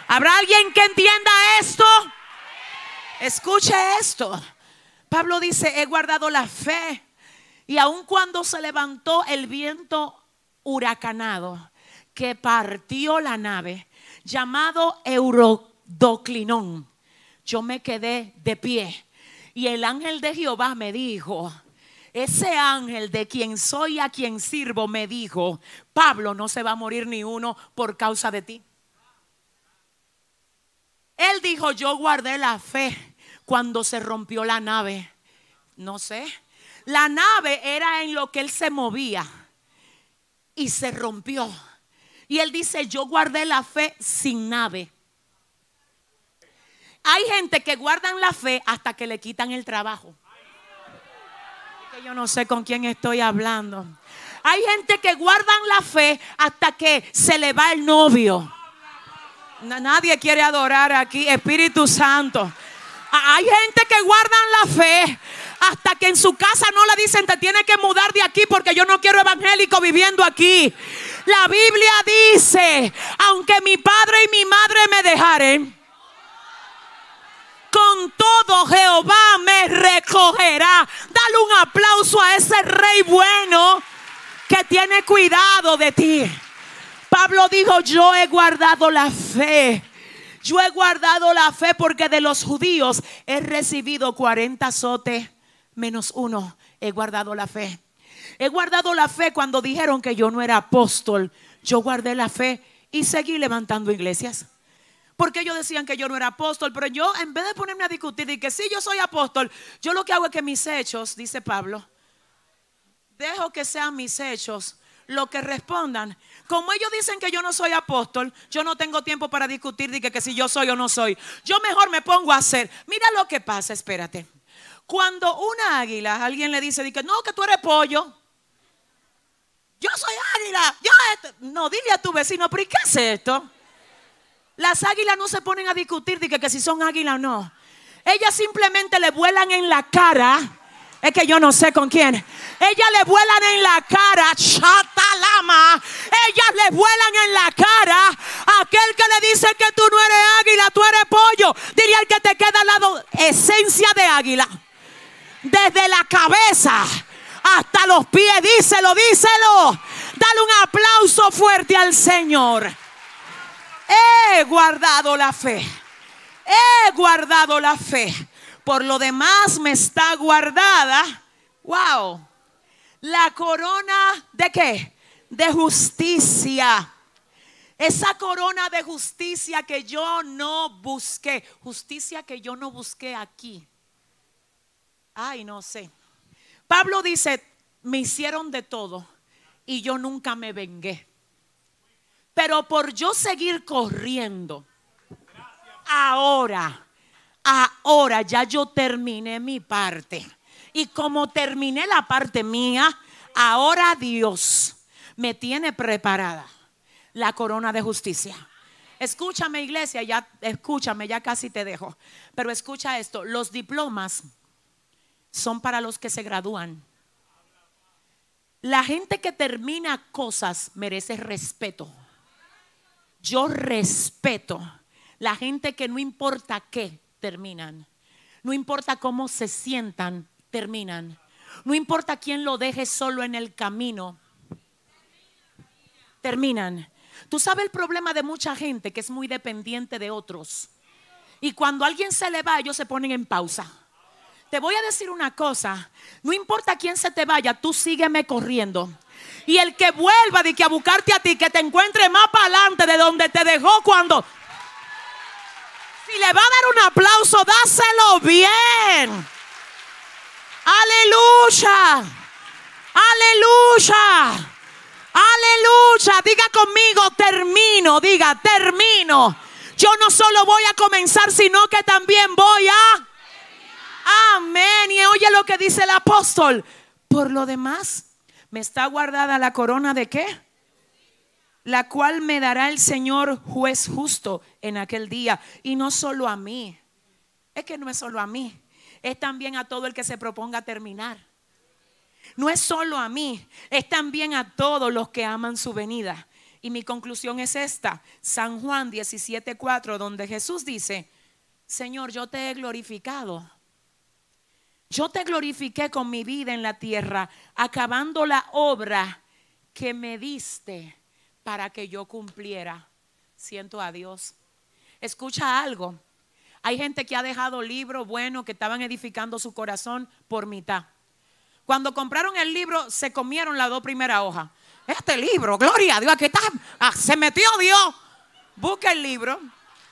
¿Habrá alguien que entienda esto? Escuche esto. Pablo dice, he guardado la fe. Y aun cuando se levantó el viento huracanado que partió la nave, llamado Eurodoclinón, yo me quedé de pie. Y el ángel de Jehová me dijo, ese ángel de quien soy a quien sirvo me dijo, Pablo no se va a morir ni uno por causa de ti. Él dijo, yo guardé la fe cuando se rompió la nave. No sé. La nave era en lo que él se movía y se rompió. Y él dice, yo guardé la fe sin nave. Hay gente que guardan la fe hasta que le quitan el trabajo. Que yo no sé con quién estoy hablando. Hay gente que guardan la fe hasta que se le va el novio. Nadie quiere adorar aquí, Espíritu Santo. Hay gente que guardan la fe hasta que en su casa no le dicen te tienes que mudar de aquí porque yo no quiero evangélico viviendo aquí. La Biblia dice, aunque mi padre y mi madre me dejaren, con todo Jehová me recogerá. Dale un aplauso a ese rey bueno que tiene cuidado de ti. Pablo dijo, yo he guardado la fe. Yo he guardado la fe porque de los judíos he recibido 40 azotes menos uno. He guardado la fe. He guardado la fe cuando dijeron que yo no era apóstol. Yo guardé la fe y seguí levantando iglesias. Porque ellos decían que yo no era apóstol, pero yo en vez de ponerme a discutir y que sí, yo soy apóstol, yo lo que hago es que mis hechos, dice Pablo, dejo que sean mis hechos lo que respondan. Como ellos dicen que yo no soy apóstol, yo no tengo tiempo para discutir de que, si yo soy o no soy. Yo mejor me pongo a hacer. Mira lo que pasa, espérate. Cuando una águila, alguien le dice que no, que tú eres pollo. Yo soy águila. Yo no, dile a tu vecino, pero ¿y qué es esto? Las águilas no se ponen a discutir de que, que si son águilas o no. Ellas simplemente le vuelan en la cara es que yo no sé con quién. Ellas le vuelan en la cara, chatalama. Ellas le vuelan en la cara aquel que le dice que tú no eres águila, tú eres pollo. Diría el que te queda al lado, esencia de águila. Desde la cabeza hasta los pies, díselo, díselo. Dale un aplauso fuerte al Señor. He guardado la fe. He guardado la fe por lo demás me está guardada, wow, la corona de qué? De justicia. Esa corona de justicia que yo no busqué, justicia que yo no busqué aquí. Ay, no sé. Pablo dice, me hicieron de todo y yo nunca me vengué. Pero por yo seguir corriendo, ahora ahora ya yo terminé mi parte. Y como terminé la parte mía, ahora Dios me tiene preparada la corona de justicia. Escúchame iglesia, ya escúchame, ya casi te dejo. Pero escucha esto, los diplomas son para los que se gradúan. La gente que termina cosas merece respeto. Yo respeto la gente que no importa qué terminan. No importa cómo se sientan, terminan. No importa quién lo deje solo en el camino, terminan. Tú sabes el problema de mucha gente que es muy dependiente de otros. Y cuando alguien se le va, ellos se ponen en pausa. Te voy a decir una cosa, no importa quién se te vaya, tú sígueme corriendo. Y el que vuelva de que a buscarte a ti, que te encuentre más para adelante de donde te dejó cuando... Si le va a dar un aplauso, dáselo bien. Aleluya. Aleluya. Aleluya. Diga conmigo, termino. Diga, termino. Yo no solo voy a comenzar, sino que también voy a... Amén. Y oye lo que dice el apóstol. Por lo demás, me está guardada la corona de qué? La cual me dará el Señor juez justo en aquel día. Y no solo a mí. Es que no es solo a mí. Es también a todo el que se proponga terminar. No es solo a mí, es también a todos los que aman su venida. Y mi conclusión es esta, San Juan 17:4, donde Jesús dice, Señor, yo te he glorificado. Yo te glorifiqué con mi vida en la tierra, acabando la obra que me diste para que yo cumpliera. Siento a Dios. Escucha algo. Hay gente que ha dejado libros buenos que estaban edificando su corazón por mitad. Cuando compraron el libro, se comieron las dos primeras hojas. Este libro, gloria a Dios, aquí está. Ah, se metió Dios. Busca el libro.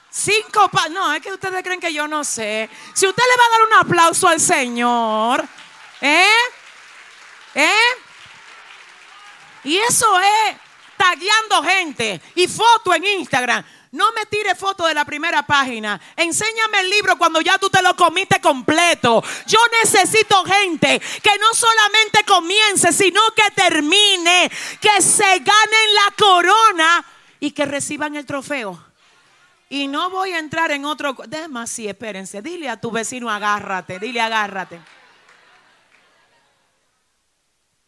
Cinco pa No, es que ustedes creen que yo no sé. Si usted le va a dar un aplauso al Señor, ¿eh? ¿Eh? Y eso es tagueando gente y foto en Instagram. No me tire foto de la primera página. Enséñame el libro cuando ya tú te lo comiste completo. Yo necesito gente que no solamente comience, sino que termine, que se ganen la corona y que reciban el trofeo. Y no voy a entrar en otro. Déjame así, espérense. Dile a tu vecino, agárrate. Dile, agárrate.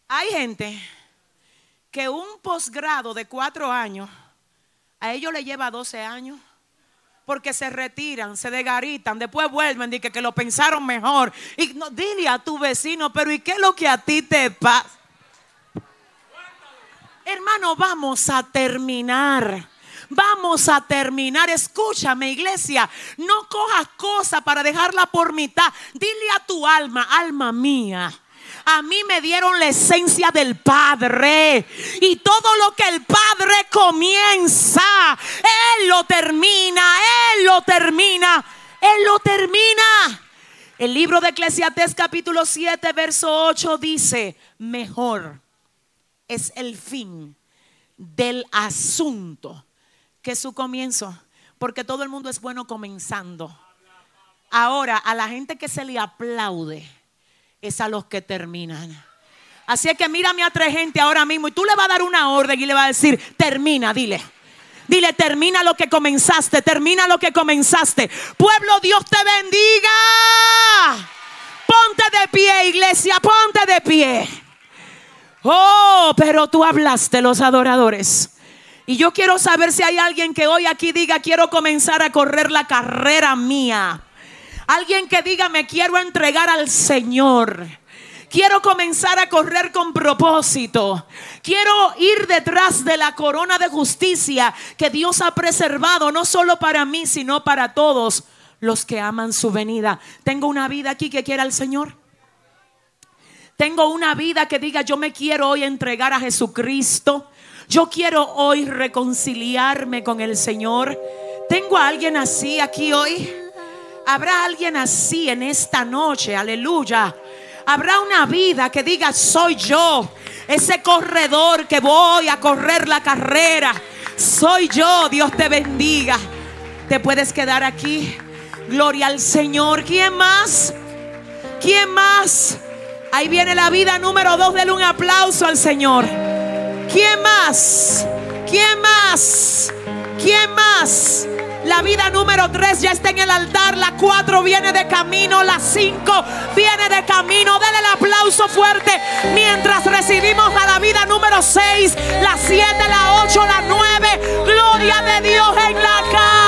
Hay gente que un posgrado de cuatro años a ellos le lleva 12 años. Porque se retiran, se desgaritan, después vuelven y que, que lo pensaron mejor. Y no, dile a tu vecino, pero ¿y qué es lo que a ti te pasa? Hermano, vamos a terminar. Vamos a terminar. Escúchame, iglesia. No cojas cosas para dejarla por mitad. Dile a tu alma, alma mía a mí me dieron la esencia del Padre. Y todo lo que el Padre comienza, Él lo termina, Él lo termina, Él lo termina. El libro de Eclesiastés capítulo 7, verso 8 dice, mejor es el fin del asunto que su comienzo, porque todo el mundo es bueno comenzando. Ahora, a la gente que se le aplaude, es a los que terminan. Así es que mírame a tres gente ahora mismo y tú le vas a dar una orden y le vas a decir, termina, dile. Dile, termina lo que comenzaste, termina lo que comenzaste. Pueblo, Dios te bendiga. Ponte de pie, iglesia, ponte de pie. Oh, pero tú hablaste, los adoradores. Y yo quiero saber si hay alguien que hoy aquí diga, quiero comenzar a correr la carrera mía. Alguien que diga, me quiero entregar al Señor. Quiero comenzar a correr con propósito. Quiero ir detrás de la corona de justicia que Dios ha preservado, no solo para mí, sino para todos los que aman su venida. Tengo una vida aquí que quiera el Señor. Tengo una vida que diga, yo me quiero hoy entregar a Jesucristo. Yo quiero hoy reconciliarme con el Señor. Tengo a alguien así aquí hoy. Habrá alguien así en esta noche, aleluya. Habrá una vida que diga, soy yo, ese corredor que voy a correr la carrera. Soy yo, Dios te bendiga. Te puedes quedar aquí. Gloria al Señor. ¿Quién más? ¿Quién más? Ahí viene la vida número dos. Denle un aplauso al Señor. ¿Quién más? ¿Quién más? ¿Quién más? La vida número 3 ya está en el altar. La 4 viene de camino. La 5 viene de camino. Denle el aplauso fuerte mientras recibimos a la vida número 6, la 7, la 8, la 9. Gloria de Dios en la casa.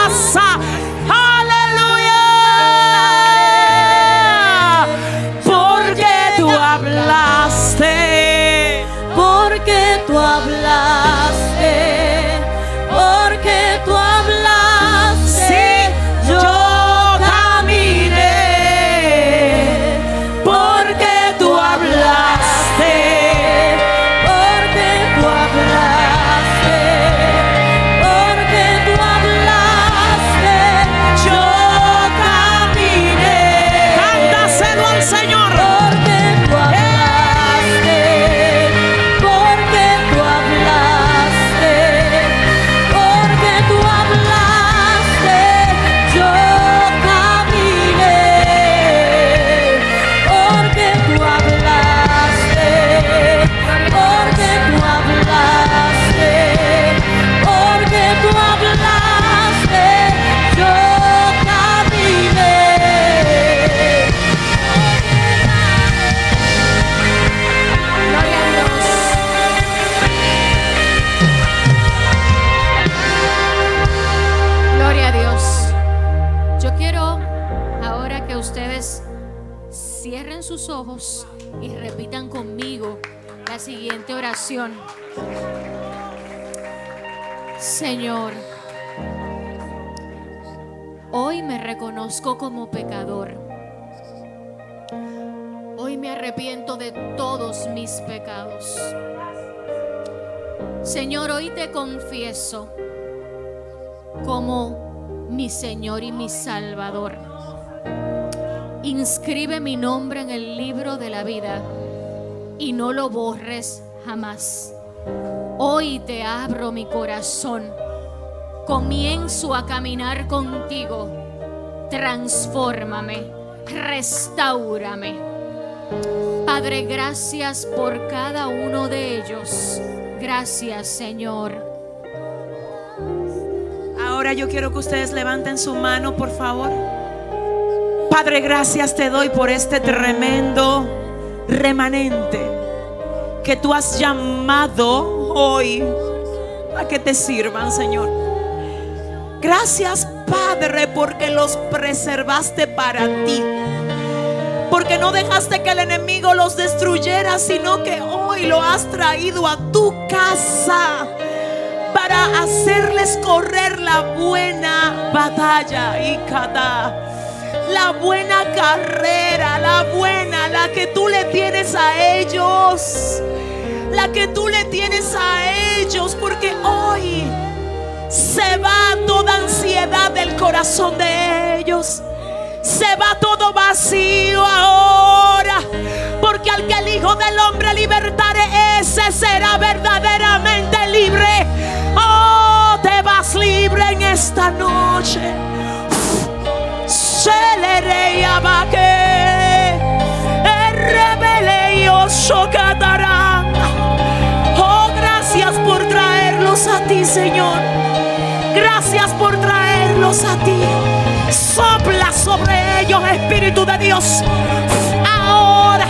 Mis pecados. Señor, hoy te confieso como mi Señor y mi Salvador. Inscribe mi nombre en el libro de la vida y no lo borres jamás. Hoy te abro mi corazón. Comienzo a caminar contigo. Transfórmame, restaurame. Padre, gracias por cada uno de ellos. Gracias, Señor. Ahora yo quiero que ustedes levanten su mano, por favor. Padre, gracias te doy por este tremendo remanente que tú has llamado hoy a que te sirvan, Señor. Gracias, Padre, porque los preservaste para ti. Porque no dejaste que el enemigo los destruyera, sino que hoy lo has traído a tu casa para hacerles correr la buena batalla y cada la buena carrera, la buena, la que tú le tienes a ellos, la que tú le tienes a ellos, porque hoy se va toda ansiedad del corazón de ellos. Se va todo vacío ahora. Porque al que el Hijo del Hombre libertare, ese será verdaderamente libre. Oh, te vas libre en esta noche. Abaque. Rebele yo socatará. Oh, gracias por traerlos a ti, Señor. Gracias por traerlos a ti. Sopla sobre ellos, Espíritu de Dios. Ahora,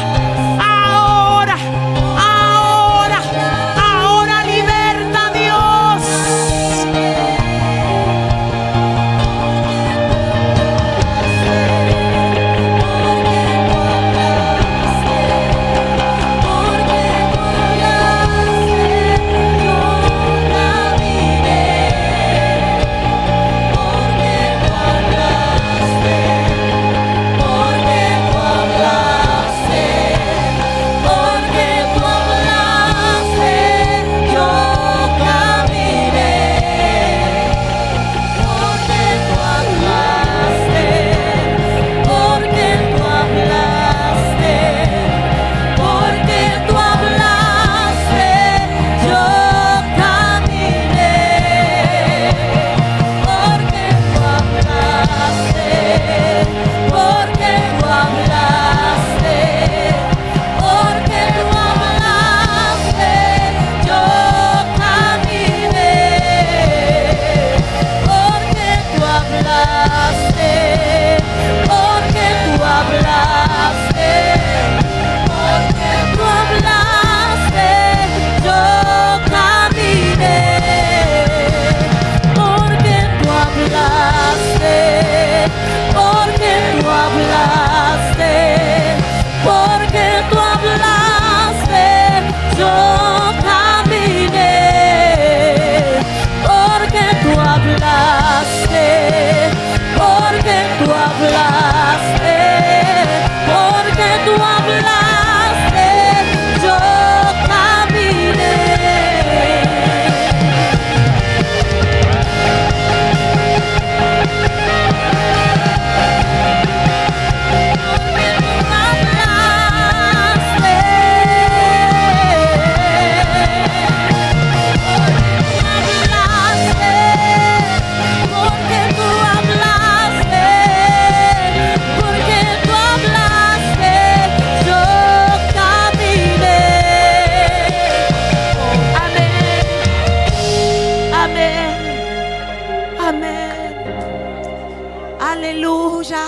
Aleluya.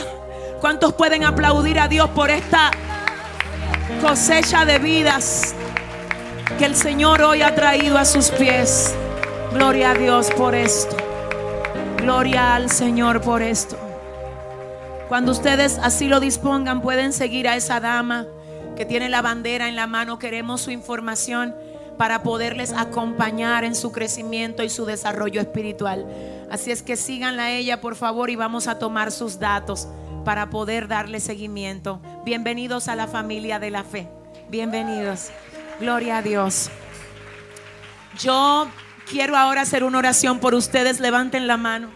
¿Cuántos pueden aplaudir a Dios por esta cosecha de vidas que el Señor hoy ha traído a sus pies? Gloria a Dios por esto. Gloria al Señor por esto. Cuando ustedes así lo dispongan, pueden seguir a esa dama que tiene la bandera en la mano. Queremos su información para poderles acompañar en su crecimiento y su desarrollo espiritual. Así es que síganla a ella, por favor, y vamos a tomar sus datos para poder darle seguimiento. Bienvenidos a la familia de la fe. Bienvenidos. Gloria a Dios. Yo quiero ahora hacer una oración por ustedes. Levanten la mano.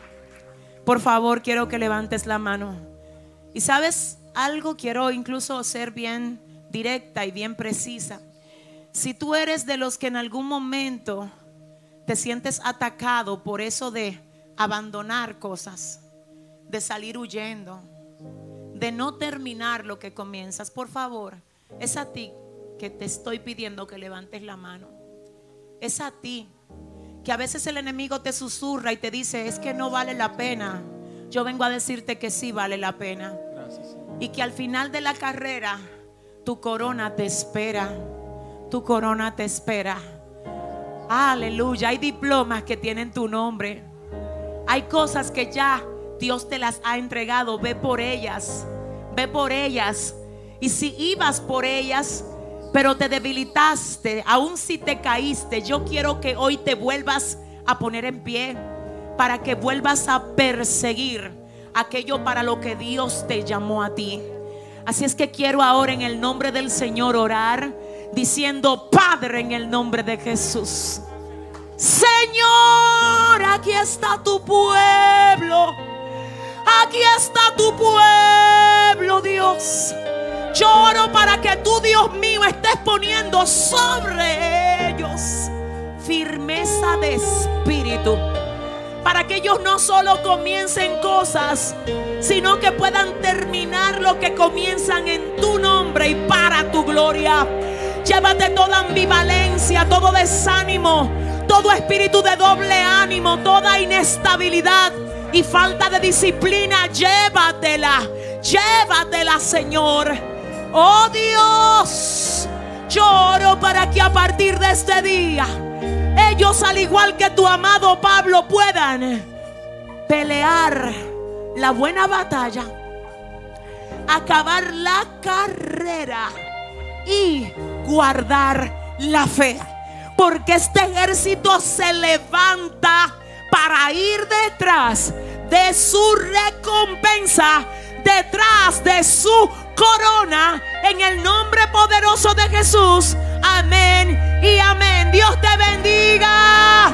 Por favor, quiero que levantes la mano. Y sabes algo, quiero incluso ser bien directa y bien precisa. Si tú eres de los que en algún momento te sientes atacado por eso de abandonar cosas, de salir huyendo, de no terminar lo que comienzas, por favor, es a ti que te estoy pidiendo que levantes la mano. Es a ti que a veces el enemigo te susurra y te dice, es que no vale la pena. Yo vengo a decirte que sí vale la pena. Y que al final de la carrera tu corona te espera. Tu corona te espera. Aleluya. Hay diplomas que tienen tu nombre. Hay cosas que ya Dios te las ha entregado. Ve por ellas. Ve por ellas. Y si ibas por ellas, pero te debilitaste, aun si te caíste, yo quiero que hoy te vuelvas a poner en pie para que vuelvas a perseguir aquello para lo que Dios te llamó a ti. Así es que quiero ahora en el nombre del Señor orar diciendo, Padre, en el nombre de Jesús. Señor, aquí está tu pueblo. Aquí está tu pueblo, Dios. Lloro para que tú, Dios mío, estés poniendo sobre ellos firmeza de espíritu. Para que ellos no solo comiencen cosas, sino que puedan terminar lo que comienzan en tu nombre y para tu gloria. Llévate toda ambivalencia, todo desánimo, todo espíritu de doble ánimo, toda inestabilidad y falta de disciplina. Llévatela, llévatela, Señor. Oh Dios, lloro para que a partir de este día ellos, al igual que tu amado Pablo, puedan pelear la buena batalla, acabar la carrera y guardar la fe. Porque este ejército se levanta para ir detrás de su recompensa, detrás de su corona, en el nombre poderoso de Jesús. Amén y amén. Dios te bendiga.